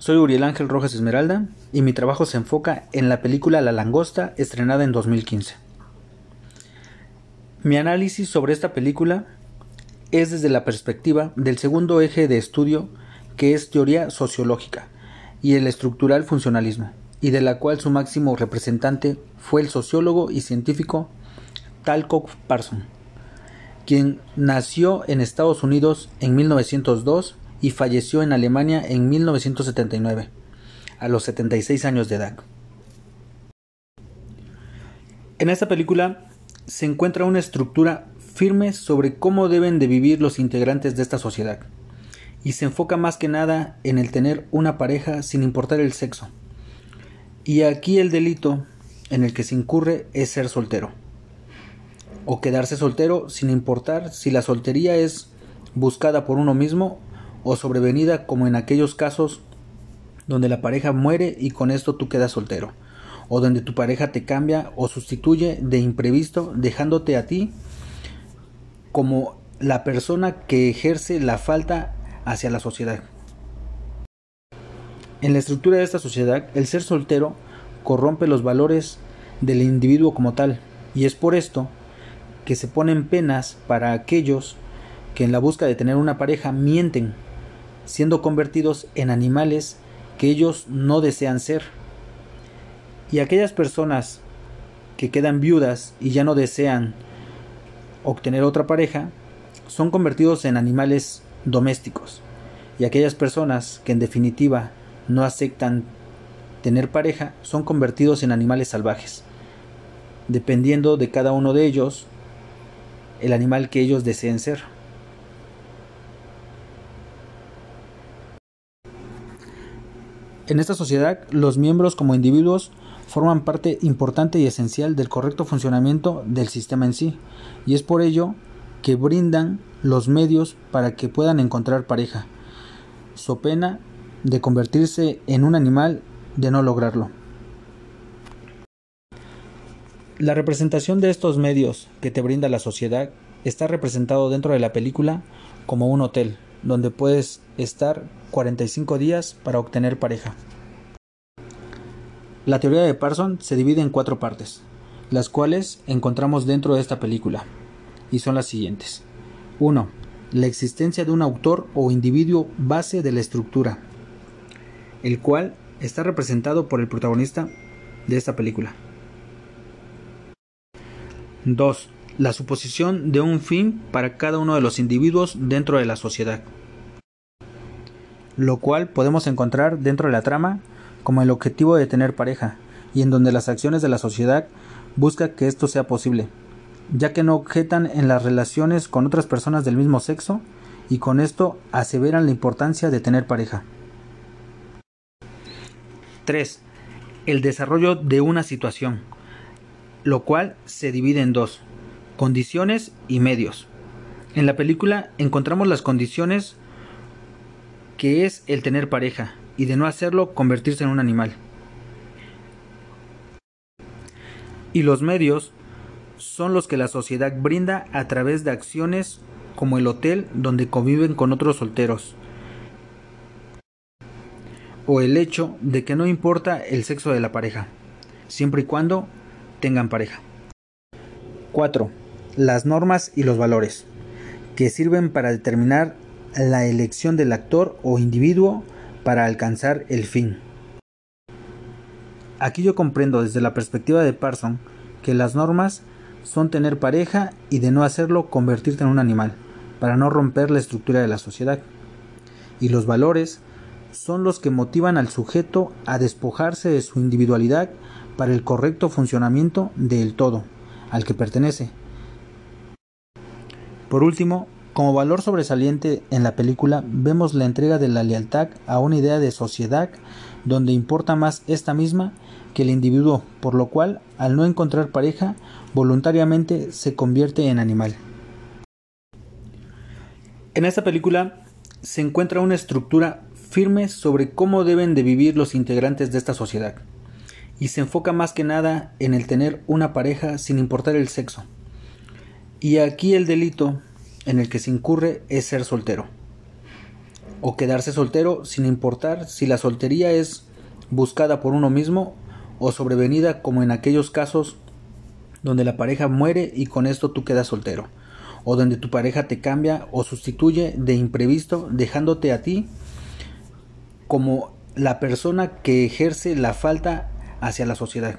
Soy Uriel Ángel Rojas Esmeralda y mi trabajo se enfoca en la película La Langosta estrenada en 2015. Mi análisis sobre esta película es desde la perspectiva del segundo eje de estudio que es teoría sociológica y el estructural funcionalismo, y de la cual su máximo representante fue el sociólogo y científico Talcott Parson, quien nació en Estados Unidos en 1902 y falleció en Alemania en 1979, a los 76 años de edad. En esta película se encuentra una estructura firme sobre cómo deben de vivir los integrantes de esta sociedad, y se enfoca más que nada en el tener una pareja sin importar el sexo. Y aquí el delito en el que se incurre es ser soltero, o quedarse soltero sin importar si la soltería es buscada por uno mismo o sobrevenida como en aquellos casos donde la pareja muere y con esto tú quedas soltero, o donde tu pareja te cambia o sustituye de imprevisto dejándote a ti como la persona que ejerce la falta hacia la sociedad. En la estructura de esta sociedad, el ser soltero corrompe los valores del individuo como tal, y es por esto que se ponen penas para aquellos que en la busca de tener una pareja mienten siendo convertidos en animales que ellos no desean ser. Y aquellas personas que quedan viudas y ya no desean obtener otra pareja, son convertidos en animales domésticos. Y aquellas personas que en definitiva no aceptan tener pareja, son convertidos en animales salvajes. Dependiendo de cada uno de ellos, el animal que ellos deseen ser. En esta sociedad, los miembros como individuos forman parte importante y esencial del correcto funcionamiento del sistema en sí, y es por ello que brindan los medios para que puedan encontrar pareja, so pena de convertirse en un animal de no lograrlo. La representación de estos medios que te brinda la sociedad está representado dentro de la película como un hotel, donde puedes estar 45 días para obtener pareja. La teoría de Parson se divide en cuatro partes, las cuales encontramos dentro de esta película, y son las siguientes. 1. La existencia de un autor o individuo base de la estructura, el cual está representado por el protagonista de esta película. 2. La suposición de un fin para cada uno de los individuos dentro de la sociedad lo cual podemos encontrar dentro de la trama como el objetivo de tener pareja, y en donde las acciones de la sociedad buscan que esto sea posible, ya que no objetan en las relaciones con otras personas del mismo sexo y con esto aseveran la importancia de tener pareja. 3. El desarrollo de una situación, lo cual se divide en dos, condiciones y medios. En la película encontramos las condiciones que es el tener pareja y de no hacerlo convertirse en un animal. Y los medios son los que la sociedad brinda a través de acciones como el hotel donde conviven con otros solteros. O el hecho de que no importa el sexo de la pareja, siempre y cuando tengan pareja. 4. Las normas y los valores, que sirven para determinar la elección del actor o individuo para alcanzar el fin. Aquí yo comprendo desde la perspectiva de Parson que las normas son tener pareja y de no hacerlo convertirte en un animal, para no romper la estructura de la sociedad. Y los valores son los que motivan al sujeto a despojarse de su individualidad para el correcto funcionamiento del todo al que pertenece. Por último, como valor sobresaliente en la película vemos la entrega de la lealtad a una idea de sociedad donde importa más esta misma que el individuo, por lo cual, al no encontrar pareja, voluntariamente se convierte en animal. En esta película se encuentra una estructura firme sobre cómo deben de vivir los integrantes de esta sociedad, y se enfoca más que nada en el tener una pareja sin importar el sexo. Y aquí el delito en el que se incurre es ser soltero. o quedarse soltero sin importar si la soltería es buscada por uno mismo o sobrevenida como en aquellos casos donde la pareja muere y con esto tú quedas soltero, o donde tu pareja te cambia o sustituye de imprevisto dejándote a ti como la persona que ejerce la falta hacia la sociedad.